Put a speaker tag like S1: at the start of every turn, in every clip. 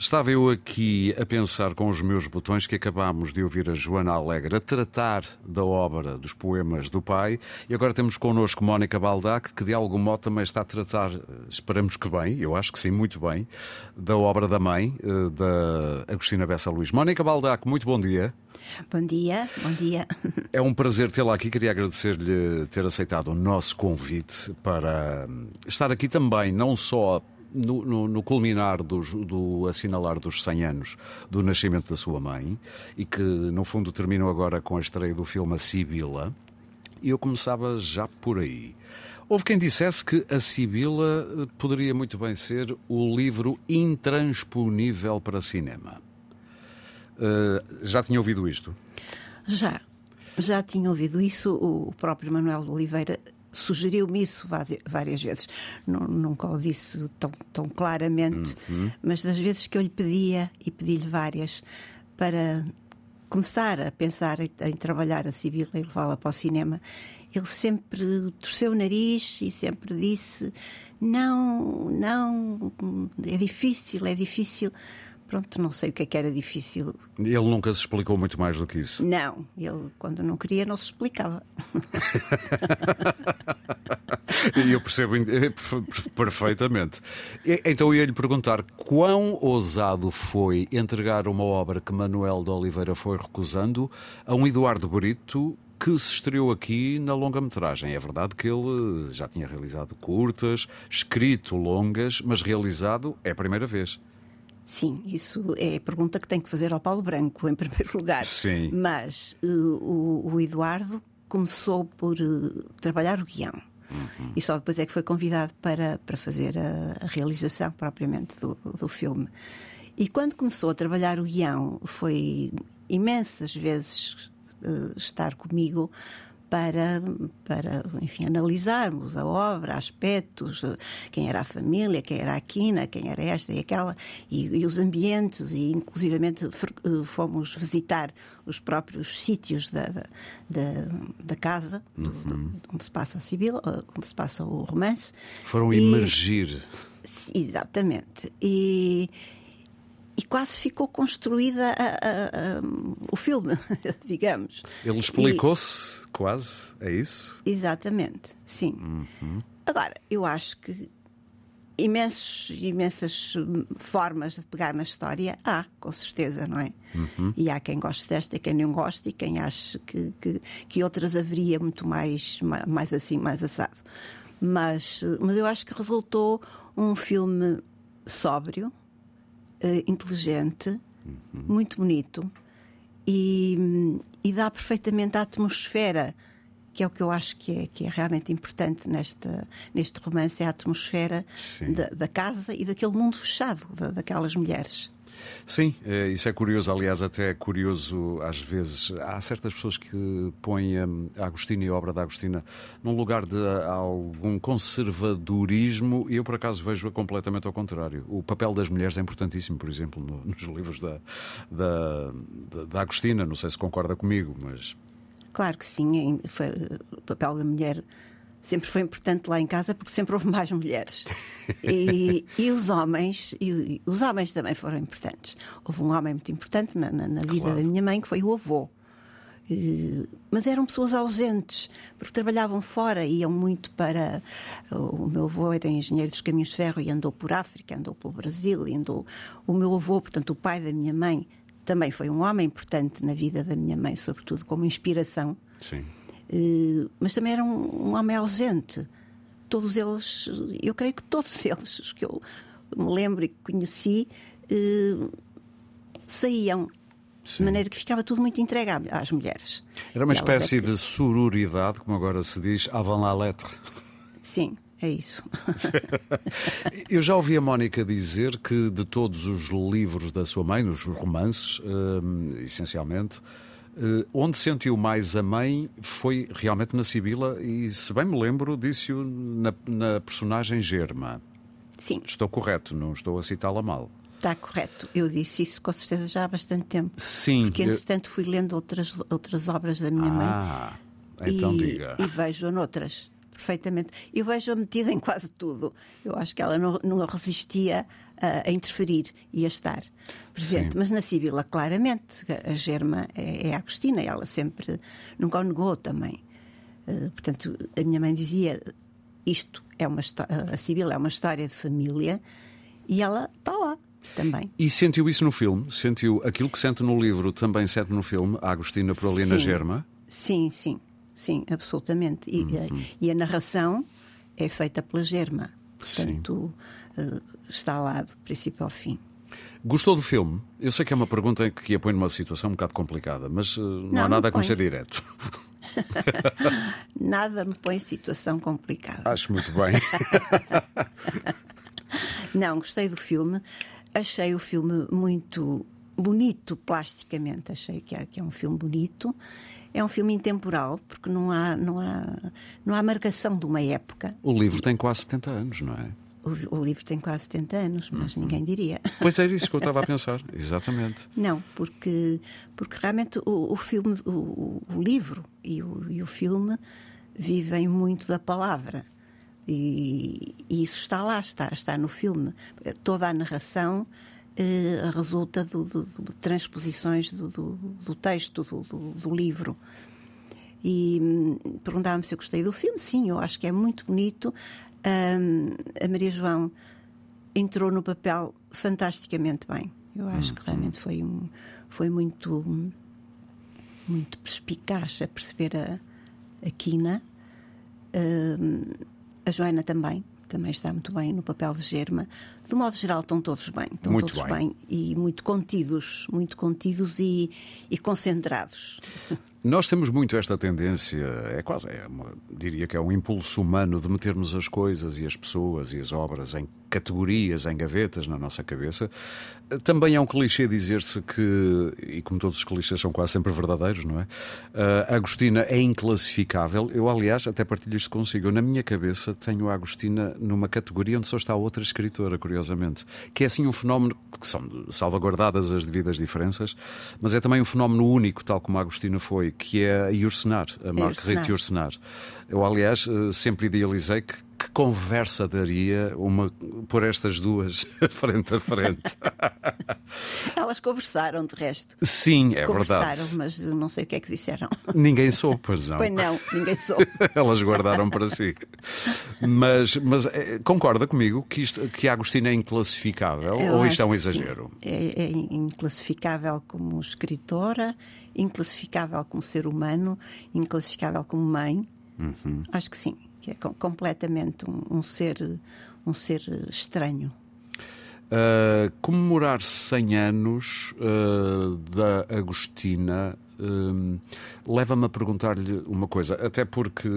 S1: Estava eu aqui a pensar com os meus botões que acabámos de ouvir a Joana Alegre a tratar da obra dos poemas do pai e agora temos connosco Mónica Baldac que de algum modo também está a tratar, esperamos que bem, eu acho que sim, muito bem, da obra da mãe, eh, da Agostina Bessa Luís. Mónica Baldac, muito bom dia.
S2: Bom dia, bom dia.
S1: É um prazer tê-la aqui. Queria agradecer-lhe ter aceitado o nosso convite para estar aqui também, não só no, no, no culminar dos, do assinalar dos 100 anos do nascimento da sua mãe e que, no fundo, terminou agora com a estreia do filme A Sibila. Eu começava já por aí. Houve quem dissesse que A Sibila eh, poderia muito bem ser o livro intransponível para cinema. Uh, já tinha ouvido isto?
S2: Já. Já tinha ouvido isso. O próprio Manuel de Oliveira sugeriu-me isso várias vezes. Nunca o disse tão, tão claramente, uhum. mas das vezes que eu lhe pedia, e pedi-lhe várias, para começar a pensar em, em trabalhar a Sibila e levá-la para o cinema, ele sempre torceu o nariz e sempre disse: Não, não, é difícil, é difícil. Pronto, não sei o que é que era difícil.
S1: Ele nunca se explicou muito mais do que isso?
S2: Não, ele quando não queria não se explicava.
S1: E eu percebo eh, perfeitamente. Então eu ia lhe perguntar quão ousado foi entregar uma obra que Manuel de Oliveira foi recusando a um Eduardo Brito que se estreou aqui na longa-metragem. É verdade que ele já tinha realizado curtas, escrito longas, mas realizado é a primeira vez.
S2: Sim, isso é a pergunta que tem que fazer ao Paulo Branco, em primeiro lugar.
S1: Sim.
S2: Mas uh, o, o, Eduardo começou por uh, trabalhar o guião. Uhum. E só depois é que foi convidado para, para fazer a, a realização propriamente do, do, do filme. E quando começou a trabalhar o guião, foi imensas vezes uh, estar comigo para, para enfim, analisarmos a obra, aspectos, quem era a família, quem era a quina, quem era esta e aquela, e, e os ambientes, e inclusivamente eh, fomos visitar os próprios sítios da, da, da casa, uhum. onde se passa a Sibila, eh, onde se passa o romance.
S1: Foram e, emergir.
S2: Exatamente. E, e quase ficou construída a, a, a, o filme, digamos.
S1: Ele explicou-se e... quase, é isso?
S2: Exatamente, sim. Uhum. Agora, eu acho que imensos, imensas formas de pegar na história há, com certeza, não é? Uhum. E há quem goste desta quem não goste, e quem ache que, que, que outras haveria muito mais, mais assim, mais assado. Mas, mas eu acho que resultou um filme sóbrio, uh, inteligente, uhum. muito bonito e, e, dá perfeitamente a atmosfera, que é o que eu acho que é, que é realmente importante nesta, neste romance, é a atmosfera da, da, casa e daquele mundo fechado da, daquelas mulheres.
S1: Sim, é, isso é curioso. Aliás, até é curioso, às vezes, há certas pessoas que põem a Agostina e a obra da Agostina num lugar de algum conservadorismo eu, por acaso, vejo-a completamente ao contrário. O papel das mulheres é importantíssimo, por exemplo, no, nos livros da, da, da Agostina. Não sei se concorda comigo, mas.
S2: Claro que sim, o papel da mulher sempre foi importante lá em casa porque sempre houve mais mulheres. E, e os homens, e os homens também foram importantes. Houve um homem muito importante na, na, na vida claro. da minha mãe que foi o avô. mas eram pessoas ausentes, porque trabalhavam fora, iam muito para. O meu avô era engenheiro dos caminhos de ferro e andou por África, andou pelo Brasil, e andou. O meu avô, portanto, o pai da minha mãe, também foi um homem importante na vida da minha mãe, sobretudo como inspiração.
S1: Sim.
S2: Eh, mas também era um, um homem ausente. Todos eles, eu creio que todos eles, os que eu me lembro e conheci, eh, saíam Sim. de maneira que ficava tudo muito entregue às mulheres.
S1: Era uma espécie é que... de sororidade, como agora se diz, avant la lettre.
S2: Sim, é isso.
S1: Eu já ouvi a Mónica dizer que de todos os livros da sua mãe, os romances, eh, essencialmente, onde sentiu mais a mãe foi realmente na Sibila e, se bem me lembro, disse-o na, na, personagem Germa.
S2: Sim.
S1: Estou correto, não estou a citá-la mal.
S2: Está correto. Eu disse isso com certeza já há bastante tempo.
S1: Sim.
S2: Porque, entretanto, fui lendo outras, outras obras da minha
S1: ah, mãe. Então
S2: e,
S1: diga.
S2: E vejo-a noutras perfeitamente. Eu vejo-a metida em quase tudo. Eu acho que ela não, não resistia a, a interferir e a estar presente.
S1: Sim.
S2: Mas na Sibila, claramente, a Germa é, é a Agostina, ela sempre nunca o negou também. Uh, portanto, a minha mãe dizia: isto é uma a Sibila é uma história de família e ela está lá também.
S1: E sentiu isso no filme? Sentiu aquilo que sente no livro, também sente no filme, a Agostina por ali
S2: sim.
S1: na Germa?
S2: Sim, sim, sim, absolutamente. E, uhum. e a narração é feita pela Germa. Portanto, uh, está lá do princípio ao fim.
S1: Gostou do filme? Eu sei que é uma pergunta que a põe numa situação um bocado complicada, mas uh, não, não, há nada a conhecer direto.
S2: nada me põe em situação complicada.
S1: Acho muito bem.
S2: não, gostei do filme. Achei o filme muito bonito plasticamente. Achei que é, que é um filme bonito. É um filme intemporal, porque não há, não, há, não há marcação de uma época.
S1: O livro tem quase 70 anos, não é?
S2: O, o livro tem quase 70 anos, mas uhum. ninguém diria.
S1: Pois é isso que eu estava a pensar, exatamente.
S2: Não, porque, porque realmente o, o filme, o, o livro e o, e o filme vivem muito da palavra. E, e, isso está lá, está, está no filme. Toda a narração eh, resulta de transposições do, do, do texto do, do, livro. E hum, perguntava-me se eu gostei do filme. Sim, eu acho que é muito bonito. Um, a Maria João entrou no papel fantasticamente bem. Eu acho que realmente foi, um, foi muito, muito perspicaz a perceber a, a Quina. Um, a Joana também, também está muito bem no papel de Germa. De modo geral, estão todos bem. Estão
S1: muito
S2: todos
S1: bem.
S2: bem. e muito contidos, muito contidos e, e concentrados.
S1: Nós temos muito esta tendência, é quase, é uma, diria que é um impulso humano de metermos as coisas e as pessoas e as obras em categorias, em gavetas na nossa cabeça. Também é um clichê dizer-se que, e como todos os clichês são quase sempre verdadeiros, não é? A Agostina é inclassificável. Eu, aliás, até partilho isto consigo. Eu, na minha cabeça, tenho a Agostina numa categoria onde só está outra escritora, curiosamente, que é assim um fenómeno que são salvaguardadas as devidas diferenças, mas é também um fenómeno único, tal como a Agostina foi, que é a Yursenar, a Marguerite Yursenar. Eu, aliás, eh, sempre idealizei que conversa daria uma por estas duas frente a frente?
S2: Elas conversaram, de resto.
S1: Sim, é
S2: conversaram,
S1: verdade.
S2: mas eu não sei o que é que disseram.
S1: Ninguém soube, pois não.
S2: Pois não, ninguém soube.
S1: Elas guardaram para si. Mas, mas é, concorda comigo que, isto, que a Agostina é inclassificável?
S2: Eu
S1: ou isto é um exagero?
S2: É, é inclassificável como escritora, inclassificável como ser humano, inclassificável como mãe.
S1: Uhum.
S2: Acho que sim que é completamente um, um ser, um ser estranho.
S1: Uh, comemorar 100 anos uh, da Agostina uh, leva-me a perguntar-lhe uma coisa, até porque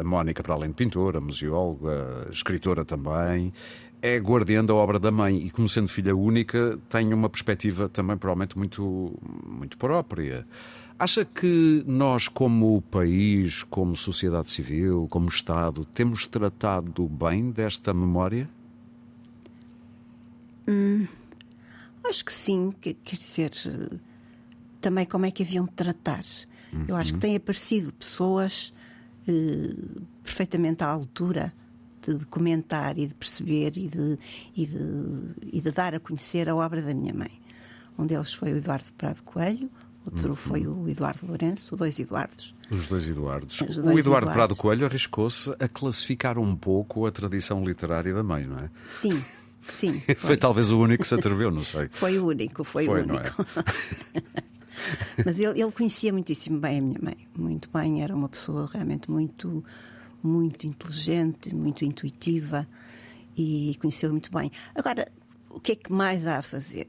S1: a Mónica, para além de pintora, museóloga, escritora também, é guardiã da obra da mãe e, como sendo filha única, tem uma perspectiva também provavelmente muito, muito própria. Acha que nós, como país, como sociedade civil, como Estado, temos tratado bem desta memória?
S2: Hum, acho que sim. Quer dizer, também como é que haviam de tratar. Uhum. Eu acho que têm aparecido pessoas eh, perfeitamente à altura de, de, comentar e de perceber e de, e, de, e de dar a conhecer a obra da minha mãe. Um deles foi o Eduardo Prado Coelho, Outro uhum. foi o Eduardo Lourenço, dois Eduardos.
S1: Os dois Eduardos.
S2: Os dois
S1: o Eduardo
S2: Eduardos.
S1: Prado Coelho arriscou-se a classificar um pouco a tradição literária da mãe, não é?
S2: Sim, sim.
S1: Foi, foi talvez o único que se atreveu, não sei.
S2: Foi o único, foi,
S1: foi
S2: o único.
S1: É?
S2: Mas ele, ele, conhecia muitíssimo bem a minha mãe, muito bem, era uma pessoa realmente muito, muito inteligente, muito intuitiva e conheceu muito bem. Agora, o que é que mais há a fazer?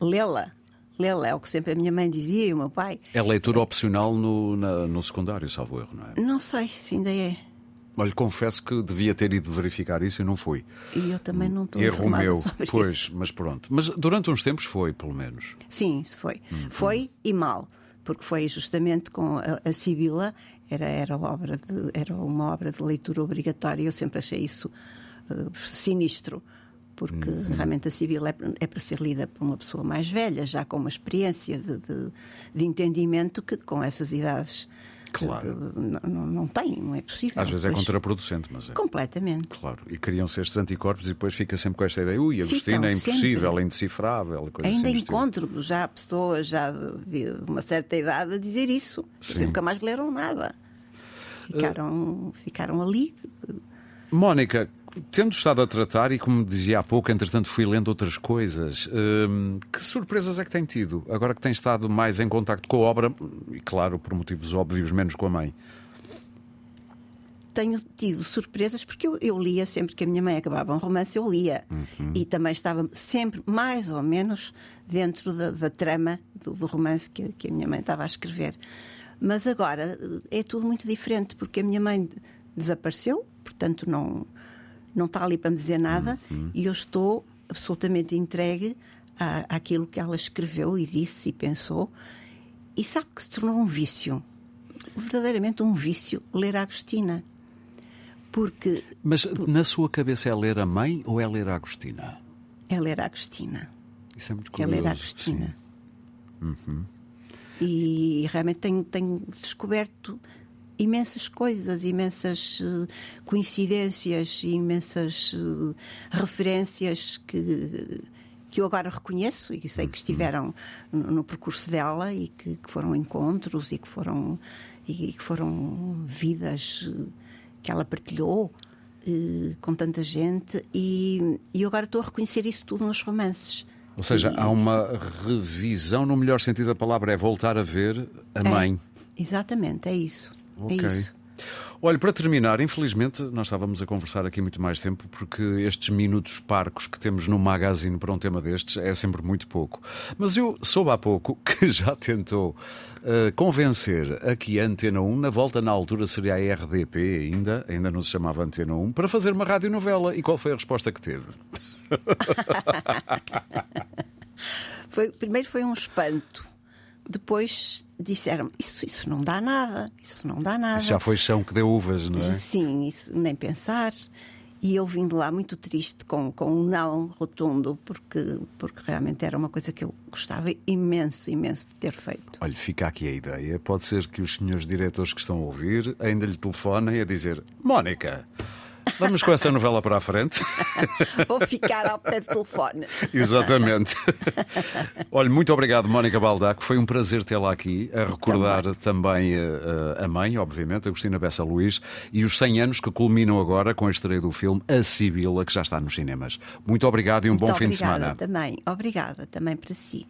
S2: Lê-la lê-la, é o que sempre a minha mãe dizia e o meu pai.
S1: É leitura opcional no, na, no secundário, salvo erro, não é?
S2: Não sei se ainda é.
S1: Olha, confesso que devia ter ido verificar isso e não fui.
S2: E eu também não estou
S1: Erro meu,
S2: sobre
S1: pois,
S2: isso.
S1: mas pronto. Mas durante uns tempos foi, pelo menos.
S2: Sim, isso foi. Uhum. Foi e mal, porque foi justamente com a, a Sibila, era, era, obra de, era uma obra de leitura obrigatória, eu sempre achei isso uh, sinistro porque uhum. realmente a Sibila é, é, para ser lida por uma pessoa mais velha, já com uma experiência de, de, de, entendimento, que com essas idades
S1: Claro.
S2: Não, não, não tem, não é possível.
S1: Às vezes é
S2: Pois,
S1: contraproducente, mas é.
S2: Completamente.
S1: Claro, e criam-se estes anticorpos e depois fica sempre com esta ideia, ui, Agostina é impossível,
S2: sempre.
S1: é indecifrável. Coisa
S2: Ainda
S1: assim do estilo.
S2: encontro já pessoas já de uma certa idade a dizer isso.
S1: Sim.
S2: Sim. Nunca mais leram nada. Ficaram, ficaram ali.
S1: Mónica, tendo estado a tratar, e como dizia há pouco, entretanto fui lendo outras coisas, hum, que surpresas é que tem tido? Agora que tem estado mais em contacto com a obra, e claro, por motivos óbvios, menos com a mãe.
S2: Tenho tido surpresas porque eu, eu lia sempre que a minha mãe acabava um romance, eu lia. E também estava sempre mais ou menos dentro da, da trama do, do romance que, que a minha mãe estava a escrever. Mas agora eh, é tudo muito diferente porque a minha mãe de- desapareceu, portanto não, não está ali para me dizer nada e eu estou absolutamente entregue à, àquilo que ela escreveu e disse e pensou. E sabe que se tornou um vício, verdadeiramente um vício, ler a Agostina. Porque
S1: Mas na sua cabeça é ler a mãe ou é ler a Agostina?
S2: é ler a Agostina.
S1: Isso é muito
S2: É
S1: curioso.
S2: ler a Agostina. E realmente tenho, tenho descoberto imensas coisas, imensas eh, coincidências, imensas eh, referências que, que eu agora reconheço e que sei que estiveram no, no percurso dela e que, que foram encontros e que foram, e que foram vidas eh, que ela partilhou com tanta gente e, e eu agora estou a reconhecer isso tudo nos romances.
S1: Ou seja,
S2: E-
S1: há uma revisão, no melhor sentido da palavra, é voltar a ver a
S2: É,
S1: mãe.
S2: Exatamente, é isso.
S1: Ok.
S2: É isso.
S1: Olha, para terminar, infelizmente nós estávamos a conversar aqui muito mais tempo porque estes minutos parcos que temos no magazine para um tema destes é sempre muito pouco. Mas eu soube há pouco que já tentou eh, convencer aqui a Antena 1, na volta na altura seria a RDP ainda, ainda não se chamava Antena 1, para fazer uma radionovela. E qual foi a resposta que teve?
S2: Foi, primeiro foi um espanto. Depois disseram isso, isso não dá nada, isso não dá nada.
S1: Já foi chão que deu uvas, não é?
S2: Sim, isso nem pensar. E eu vim de lá muito triste com, com um não rotundo, porque, porque realmente era uma coisa que eu gostava imenso, imenso de ter feito.
S1: Olha, fica aqui a ideia. Pode ser que os senhores diretores que estão a ouvir ainda lhe telefonem a dizer: Mónica, vamos com essa novela para a frente.
S2: Vou ficar ao pé do telefone.
S1: Exatamente. Olha, muito obrigado, Mónica Baldaco. Foi um prazer tê-la aqui, a recordar também, eh, a mãe, obviamente, Agostina Bessa Luís, e os 100 anos que culminam agora com a estreia do filme A Sibila, que já está nos cinemas. Muito obrigado e um bom
S2: Muito
S1: fim de
S2: obrigada
S1: semana.
S2: também. Obrigada também para si.